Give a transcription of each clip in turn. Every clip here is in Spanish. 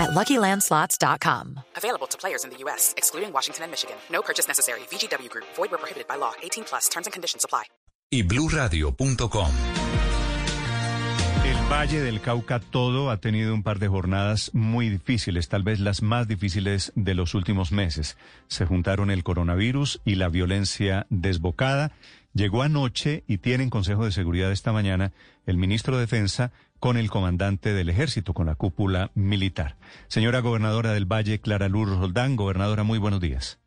at LuckyLandSlots.com. Available to players in the U.S., excluding Washington and Michigan. No purchase necessary. VGW Group. Void where prohibited by law. 18 plus. Terms and conditions apply. y bluradio.com. El Valle del Cauca todo ha tenido un par de jornadas muy difíciles, tal vez las más difíciles de los últimos meses. Se juntaron el coronavirus y la violencia desbocada. Llegó anoche y tiene en Consejo de Seguridad esta mañana el ministro de Defensa con el comandante del ejército, con la cúpula militar. Señora gobernadora del Valle, Clara Luz Roldán, gobernadora, muy buenos días.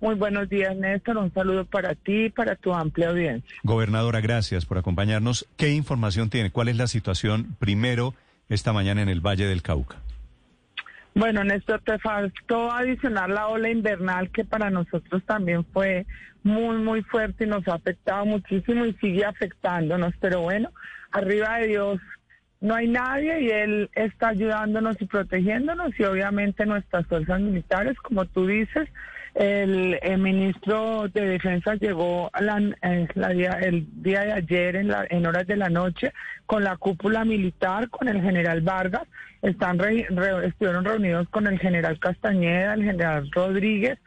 Muy buenos días, Néstor. Un saludo para ti y para tu amplia audiencia. Gobernadora, gracias por acompañarnos. ¿Qué información tiene? ¿Cuál es la situación primero esta mañana en el Valle del Cauca? Bueno, Néstor, te faltó adicionar la ola invernal que para nosotros también fue muy, muy fuerte y nos ha afectado muchísimo y sigue afectándonos. Pero bueno, arriba de Dios no hay nadie y Él está ayudándonos y protegiéndonos y obviamente nuestras fuerzas militares, como tú dices, el, ministro de Defensa llegó eh, la día, el día de ayer en, la, en horas de la noche con la cúpula militar, con el general Vargas. Están re- estuvieron reunidos con el general Castañeda, el general Rodríguez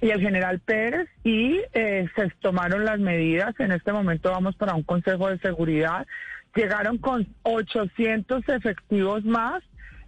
y el general Pérez y eh, se tomaron las medidas. En este momento vamos para un consejo de seguridad. Llegaron con 800 efectivos más.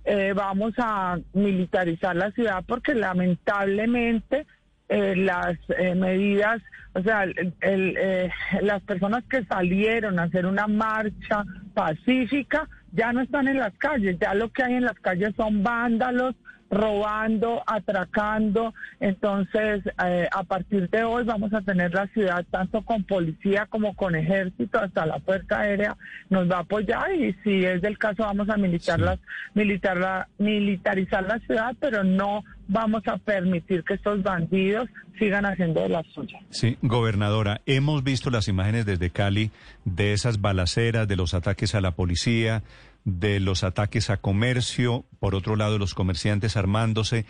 Eh, vamos a militarizar la ciudad porque lamentablemente eh, las eh, medidas, o sea, el- el, eh, las personas que salieron a hacer una marcha pacífica ya no están en las calles, ya lo que hay en las calles son vándalos robando, atracando. Entonces, eh, a partir de hoy vamos a tener la ciudad tanto con policía como con ejército, hasta la Fuerza Aérea nos va a apoyar y si es del caso vamos a militar las, militar la, militarizar la ciudad, pero no vamos a permitir que estos bandidos sigan haciendo de la suya. Sí, gobernadora, hemos visto las imágenes desde Cali de esas balaceras, de los ataques a la policía, de los ataques a comercio, por otro lado los comerciantes armándose.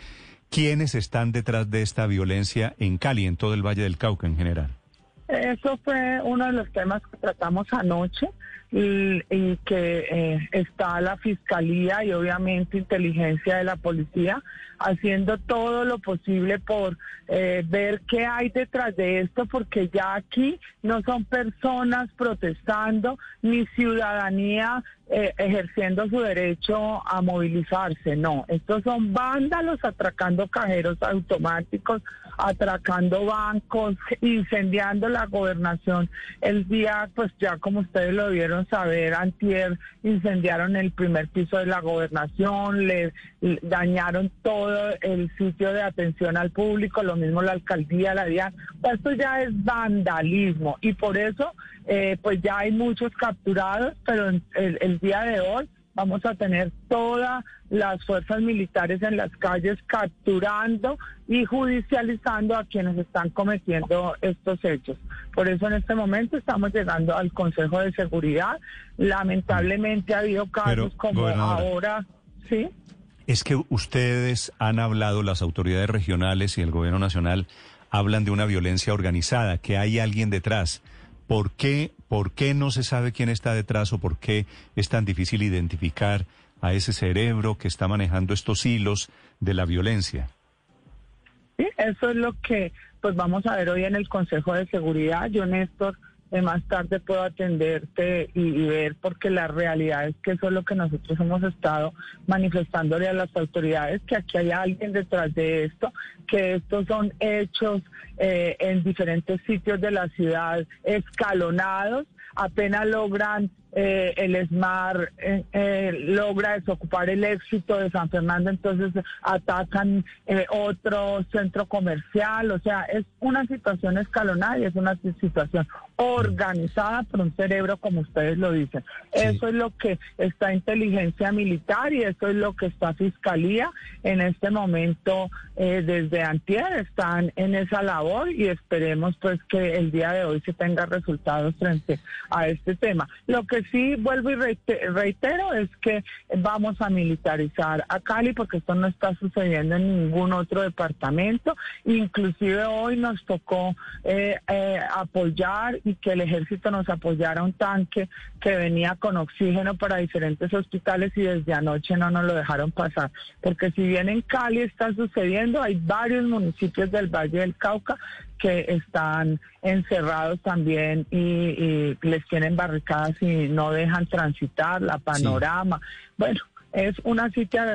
¿Quiénes están detrás de esta violencia en Cali, en todo el Valle del Cauca en general? Eso fue uno de los temas que tratamos anoche y, y que eh, está la fiscalía y obviamente inteligencia de la policía haciendo todo lo posible por eh, ver qué hay detrás de esto, porque ya aquí no son personas protestando ni ciudadanía eh, ejerciendo su derecho a movilizarse, no, estos son vándalos atracando cajeros automáticos, atracando bancos, incendiando la gobernación. El día, pues ya como ustedes lo vieron saber, antier incendiaron el primer piso de la gobernación, le, dañaron todo el sitio de atención al público, lo mismo la alcaldía, la DIAN. Pues esto ya es vandalismo y por eso, eh, pues ya hay muchos capturados, pero el, el día de hoy vamos a tener todas las fuerzas militares en las calles capturando y judicializando a quienes están cometiendo estos hechos. Por eso en este momento estamos llegando al Consejo de Seguridad. Lamentablemente ha habido casos Pero, como ahora, ¿sí? Es que ustedes han hablado, las autoridades regionales y el gobierno nacional hablan de una violencia organizada, que hay alguien detrás. ¿Por qué, ¿Por qué no se sabe quién está detrás o por qué es tan difícil identificar a ese cerebro que está manejando estos hilos de la violencia? Sí, eso es lo que pues vamos a ver hoy en el Consejo de Seguridad. Yo, Néstor, eh, más tarde puedo atenderte y, ver, porque la realidad es que eso es lo que nosotros hemos estado manifestándole a las autoridades, que aquí hay alguien detrás de esto, que estos son hechos eh, en diferentes sitios de la ciudad escalonados, apenas logran eh, el SMAR eh, eh, logra desocupar el éxito de San Fernando, entonces atacan otro centro comercial, o sea, es una situación escalonada y es una situación organizada por un cerebro, como ustedes lo dicen. Eso es lo que está inteligencia militar y eso es lo que está fiscalía en este momento desde antier están en esa labor y esperemos pues que el día de hoy se tenga resultados frente a este tema. Lo que sí vuelvo y reitero es que vamos a militarizar a Cali porque esto no está sucediendo en ningún otro departamento. Inclusive hoy nos tocó eh, eh, apoyar y que el ejército nos apoyara un tanque que venía con oxígeno para diferentes hospitales y desde anoche no nos lo dejaron pasar. Porque si bien en Cali está sucediendo, hay varios municipios del Valle del Cauca que están encerrados también y, les tienen barricadas y no dejan transitar la panorama. Bueno, es una,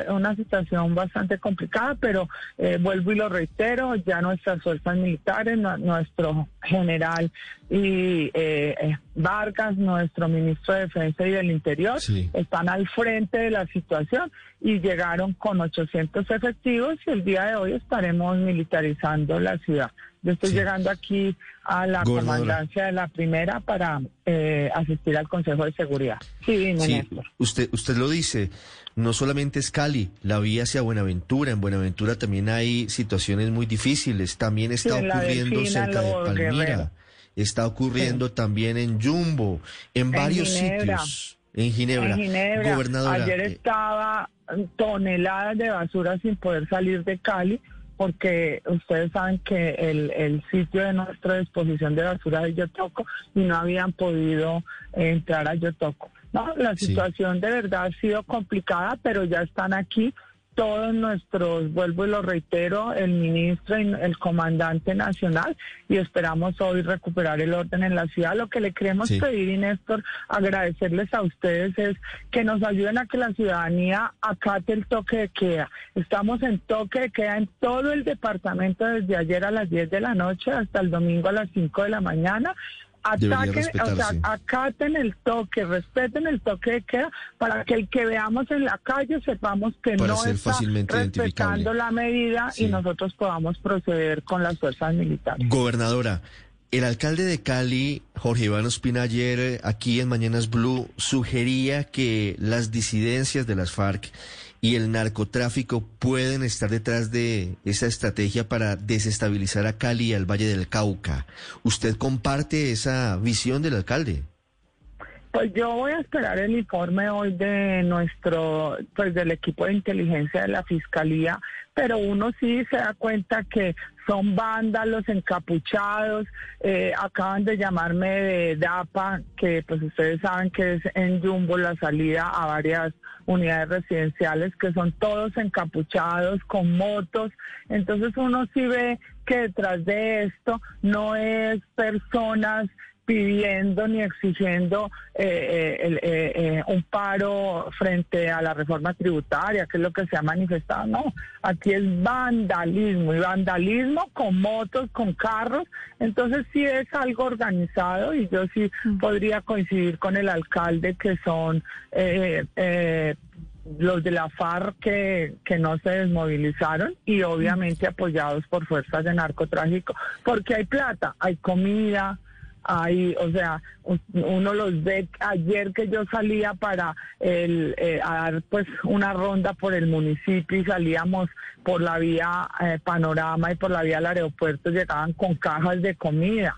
una situación bastante complicada, pero eh, vuelvo y lo reitero, ya nuestras fuerzas militares, nuestro general y eh, eh, Vargas, nuestro ministro de Defensa y del Interior, están al frente de la situación y llegaron con 800 efectivos y el día de hoy estaremos militarizando la ciudad. Yo estoy llegando aquí a la comandancia de la primera para eh, asistir al Consejo de Seguridad. Sí, sí. Usted, usted lo dice, no solamente es Cali, la vía hacia Buenaventura, en Buenaventura también hay situaciones muy difíciles, también está ocurriendo cerca de Palmira, está ocurriendo también en Jumbo, en, varios sitios. En Ginebra. En Ginebra. Ayer eh, estaba toneladas de basura sin poder salir de Cali porque ustedes saben que el, el sitio de nuestra disposición de basura de Yotoco y no habían podido entrar a Yotoco. No, la situación de verdad ha sido complicada, pero ya están aquí todos nuestros, vuelvo y lo reitero, el ministro y el comandante nacional y esperamos hoy recuperar el orden en la ciudad. Lo que le queremos pedir, y Néstor, agradecerles a ustedes es que nos ayuden a que la ciudadanía acate el toque de queda. Estamos en toque de queda en todo el departamento desde ayer a las 10 de la noche hasta el domingo a las 5 de la mañana ataquen, o sea, acaten el toque, respeten el toque de queda para que el que veamos en la calle sepamos que no está respetando la medida y nosotros podamos proceder con las fuerzas militares. Gobernadora, el alcalde de Cali, Jorge Iván Ospina, ayer eh, aquí en Mañanas Blue sugería que las disidencias de las FARC y el narcotráfico pueden estar detrás de esa estrategia para desestabilizar a Cali y al Valle del Cauca. ¿Usted comparte esa visión del alcalde? Pues yo voy a esperar el informe hoy de nuestro, pues del equipo de inteligencia de la fiscalía, pero uno sí se da cuenta que son vándalos encapuchados, eh, acaban de llamarme de DAPA, que pues ustedes saben que es en Jumbo la salida a varias unidades residenciales, que son todos encapuchados con motos, entonces uno sí ve que detrás de esto no es personas pidiendo ni exigiendo eh, eh, eh, un paro frente a la reforma tributaria, que es lo que se ha manifestado. No, aquí es vandalismo y vandalismo con motos, con carros. Entonces sí es algo organizado y yo sí mm. podría coincidir con el alcalde que son los de la FARC que, que no se desmovilizaron y obviamente apoyados por fuerzas de narcotráfico, porque hay plata, hay comida, Ahí, o sea, uno los ve ayer que yo salía para el, eh, dar pues una ronda por el municipio y salíamos por la vía eh, Panorama y por la vía al aeropuerto, llegaban con cajas de comida.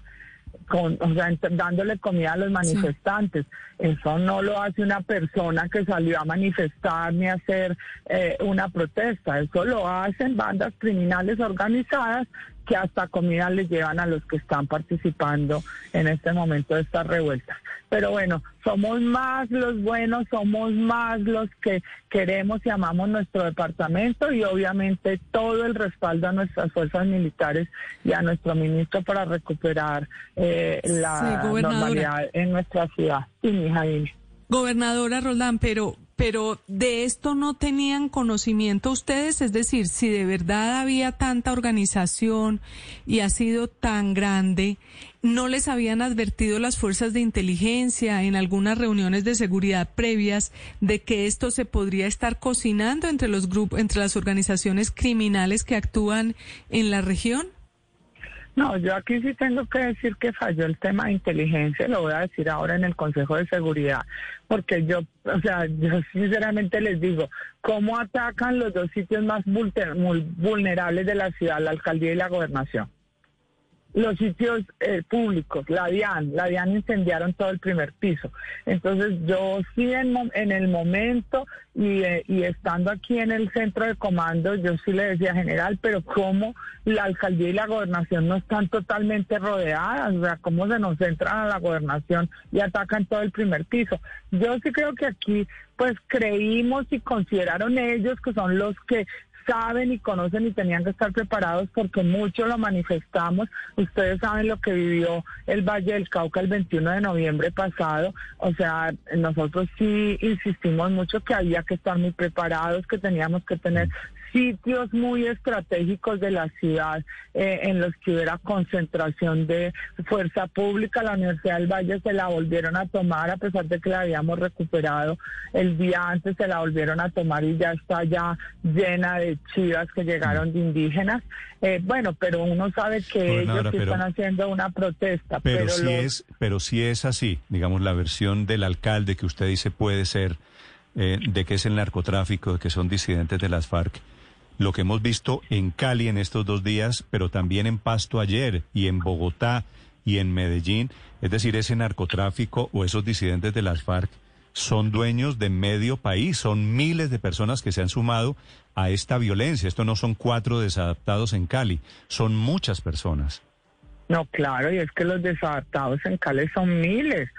Con, o sea, dándole comida a los manifestantes. Eso no lo hace una persona que salió a manifestar ni a hacer eh, una protesta. Eso lo hacen bandas criminales organizadas que hasta comida les llevan a los que están participando en este momento de esta revuelta. Pero bueno, somos más los buenos, somos más los que queremos y amamos nuestro departamento y obviamente todo el respaldo a nuestras fuerzas militares y a nuestro ministro para recuperar eh, la normalidad en nuestra ciudad. Y mi Gobernadora Roldán, pero pero de esto no tenían conocimiento ustedes, es decir, si de verdad había tanta organización y ha sido tan grande, ¿no les habían advertido las fuerzas de inteligencia en algunas reuniones de seguridad previas de que esto se podría estar cocinando entre los grupos, entre las organizaciones criminales que actúan en la región? No, yo aquí sí tengo que decir que falló el tema de inteligencia, lo voy a decir ahora en el Consejo de Seguridad, porque yo, o sea, yo sinceramente les digo, ¿cómo atacan los dos sitios más vulnerables de la ciudad, la alcaldía y la gobernación? Los sitios eh, públicos, la DIAN, la DIAN incendiaron todo el primer piso. Entonces yo sí en, en el momento y, eh, y, estando aquí en el centro de comando, yo sí le decía general, pero cómo la alcaldía y la gobernación no están totalmente rodeadas, o sea, cómo se nos entran a la gobernación y atacan todo el primer piso. Yo sí creo que aquí pues creímos y consideraron ellos que son los que saben y conocen y tenían que estar preparados porque mucho lo manifestamos. Ustedes saben lo que vivió el Valle del Cauca el 21 de noviembre pasado. O sea, nosotros sí insistimos mucho que había que estar muy preparados, que teníamos que tener sitios muy estratégicos de la ciudad eh, en los que hubiera concentración de fuerza pública. La Universidad del Valle se la volvieron a tomar, a pesar de que la habíamos recuperado el día antes, se la volvieron a tomar y ya está ya llena de chivas que llegaron de indígenas. Eh, bueno, pero uno sabe que ellos están haciendo una protesta. Pero, si es, pero si es así, digamos, la versión del alcalde que usted dice puede ser eh, de que es el narcotráfico, de que son disidentes de las FARC lo que hemos visto en Cali en estos dos días, pero también en Pasto ayer y en Bogotá y en Medellín, es decir, ese narcotráfico o esos disidentes de las FARC son dueños de medio país, son miles de personas que se han sumado a esta violencia. Esto no son cuatro desadaptados en Cali, son muchas personas. No, claro, y es que los desadaptados en Cali son miles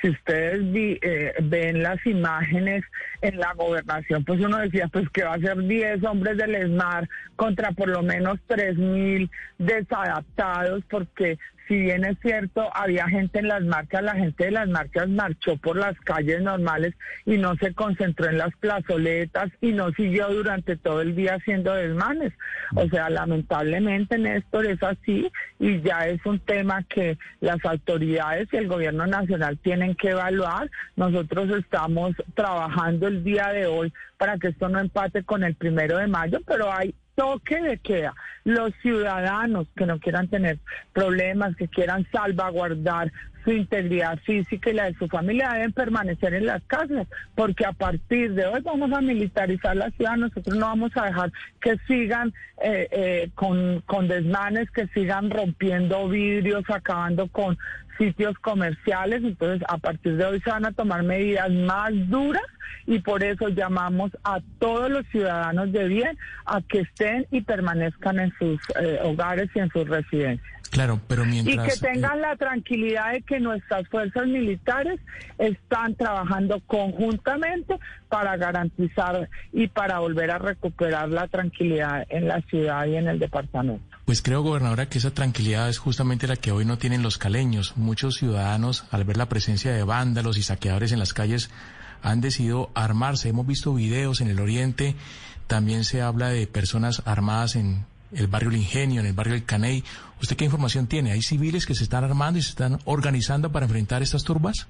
si ustedes eh, ven las imágenes en la gobernación, pues uno decía pues que va a ser 10 hombres del ESMAR contra por lo menos 3.000 desadaptados, porque si bien es cierto, había gente en las marchas, la gente de las marchas marchó por las calles normales y no se concentró en las plazoletas y no siguió durante todo el día haciendo desmanes. O sea, lamentablemente, Néstor, es así y ya es un tema que las autoridades y el gobierno nacional tienen que evaluar. Nosotros estamos trabajando el día de hoy para que esto no empate con el primero de mayo, pero hay toque de queda. Los ciudadanos que no quieran tener problemas, que quieran salvaguardar su integridad física y la de su familia deben permanecer en las casas, porque a partir de hoy vamos a militarizar la ciudad, nosotros no vamos a dejar que sigan eh, eh, con, con desmanes, que sigan rompiendo vidrios, acabando con sitios comerciales, entonces a partir de hoy se van a tomar medidas más duras y por eso llamamos a todos los ciudadanos de bien a que estén y permanezcan en sus eh, hogares y en sus residencias. Claro, pero mientras... Y que tengan la tranquilidad de que nuestras fuerzas militares están trabajando conjuntamente para garantizar y para volver a recuperar la tranquilidad en la ciudad y en el departamento. Pues creo, gobernadora, que esa tranquilidad es justamente la que hoy no tienen los caleños. Muchos ciudadanos, al ver la presencia de vándalos y saqueadores en las calles, han decidido armarse. Hemos visto videos en el oriente, también se habla de personas armadas en el barrio El Ingenio, en el barrio El Caney. ¿Usted qué información tiene? ¿Hay civiles que se están armando y se están organizando para enfrentar estas turbas?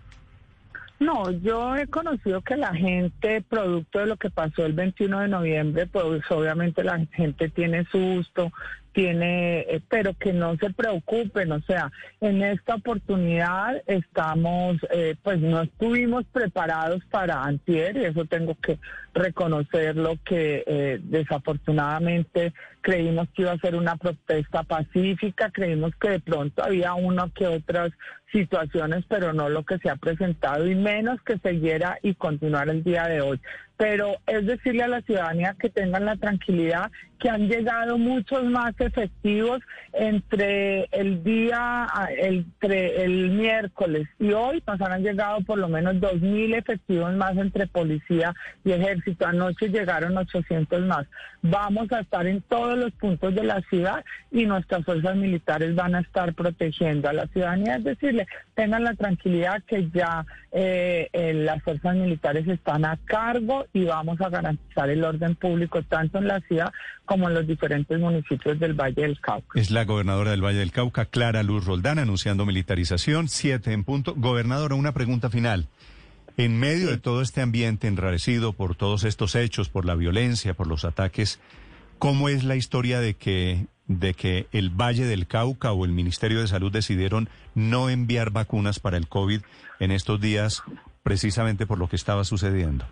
No, yo he conocido que la gente, producto de lo que pasó el 21 de noviembre, pues obviamente la gente tiene susto, tiene, eh, pero que no se preocupen, o sea, en esta oportunidad estamos, eh, pues no estuvimos preparados para antier, y eso tengo que reconocerlo, que eh, desafortunadamente creímos que iba a ser una protesta pacífica, creímos que de pronto había una que otras situaciones, pero no lo que se ha presentado, y menos que siguiera y continuara el día de hoy pero es decirle a la ciudadanía que tengan la tranquilidad que han llegado muchos más efectivos entre el día, entre el miércoles y hoy, nos han llegado por lo menos 2.000 efectivos más entre policía y ejército. Anoche llegaron 800 más. Vamos a estar en todos los puntos de la ciudad y nuestras fuerzas militares van a estar protegiendo a la ciudadanía, es decirle. Tengan la tranquilidad que ya eh, eh, las fuerzas militares están a cargo y vamos a garantizar el orden público tanto en la ciudad como en los diferentes municipios del Valle del Cauca. Es la gobernadora del Valle del Cauca, Clara Luz Roldán, anunciando militarización, siete en punto. Gobernadora, una pregunta final. En medio de todo este ambiente enrarecido por todos estos hechos, por la violencia, por los ataques, ¿cómo es la historia de que, de que el Valle del Cauca o el Ministerio de Salud decidieron no enviar vacunas para el COVID en estos días precisamente por lo que estaba sucediendo?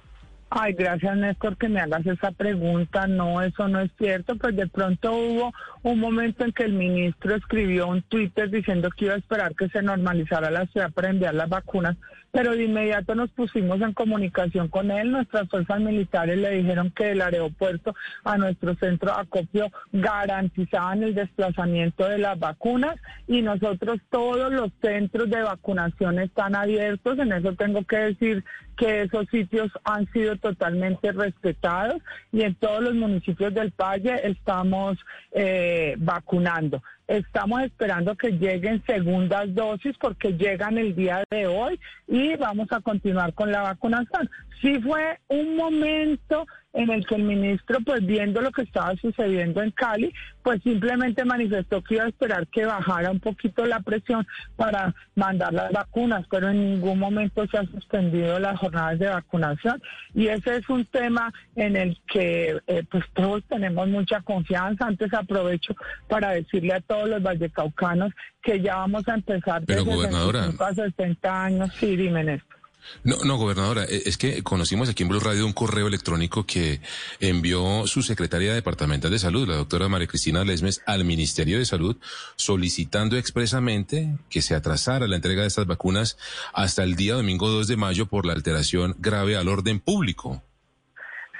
Ay, gracias Néstor que me hagas esa pregunta. No, eso no es cierto. Pues de pronto hubo un momento en que el ministro escribió un Twitter diciendo que iba a esperar que se normalizara la ciudad para enviar las vacunas, pero de inmediato nos pusimos en comunicación con él. Nuestras fuerzas militares le dijeron que del aeropuerto a nuestro centro acopio garantizaban el desplazamiento de las vacunas y nosotros todos los centros de vacunación están abiertos. En eso tengo que decir que esos sitios han sido totalmente respetados y en todos los municipios del Valle estamos eh, vacunando. Estamos esperando que lleguen segundas dosis porque llegan el día de hoy y vamos a continuar con la vacunación. Sí fue un momento en el que el ministro, pues viendo lo que estaba sucediendo en Cali, pues simplemente manifestó que iba a esperar que bajara un poquito la presión para mandar las vacunas, pero en ningún momento se han suspendido las jornadas de vacunación y ese es un tema en el que eh, pues todos tenemos mucha confianza. Antes aprovecho para decirle a todos los vallecaucanos que ya vamos a empezar pero, gobernadora, a 60 años. Sí, dime esto. No, no, gobernadora, e, es que conocimos aquí en Blue Radio un correo electrónico que envió su secretaria departamental de salud, la doctora María Cristina Lesmes, al Ministerio de Salud, solicitando expresamente que se atrasara la entrega de estas vacunas hasta el día domingo 2 de mayo por la alteración grave al orden público.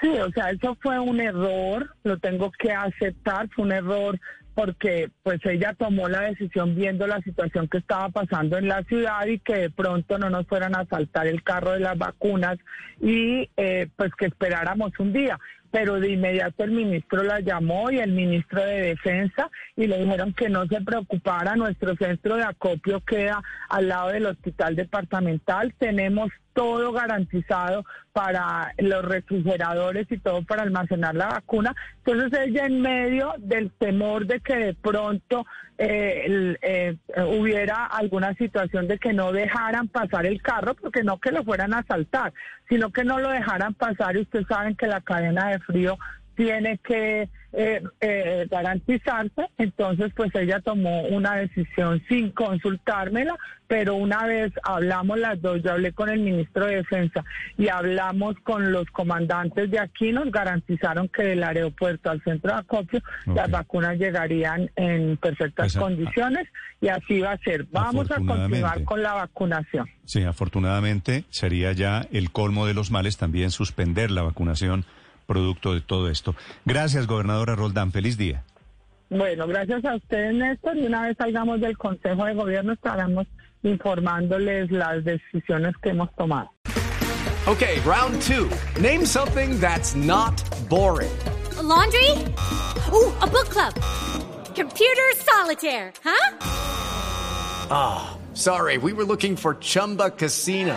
Sí, o sea, eso fue un error, lo tengo que aceptar, fue un error porque pues ella tomó la decisión viendo la situación que estaba pasando en la ciudad y que de pronto no nos fueran a saltar el carro de las vacunas y eh, pues que esperáramos un día pero de inmediato el ministro la llamó y el ministro de Defensa y le dijeron que no se preocupara, nuestro centro de acopio queda al lado del hospital departamental, tenemos todo garantizado para los refrigeradores y todo para almacenar la vacuna. Entonces ella en medio del temor de que de pronto eh, eh, hubiera alguna situación de que no dejaran pasar el carro, porque no que lo fueran a asaltar, sino que no lo dejaran pasar y ustedes saben que la cadena de frío tiene que eh, eh, garantizarse, entonces pues ella tomó una decisión sin consultármela, pero una vez hablamos las dos, yo hablé con el ministro de Defensa y hablamos con los comandantes de aquí, nos garantizaron que del aeropuerto al centro de acopio las vacunas llegarían en perfectas pues, condiciones y así va a ser. Vamos a continuar con la vacunación. Sí, afortunadamente sería ya el colmo de los males también suspender la vacunación producto de todo esto. Gracias, gobernadora Roldán. Feliz día. Bueno, gracias a ustedes, Néstor. Y una vez salgamos del Consejo de Gobierno, estaremos informándoles las decisiones que hemos tomado. Okay, round two. Name something that's not boring. laundry? Ooh, a book club. Computer solitaire, huh? Ah, oh, sorry. We were looking for Chumba Casino.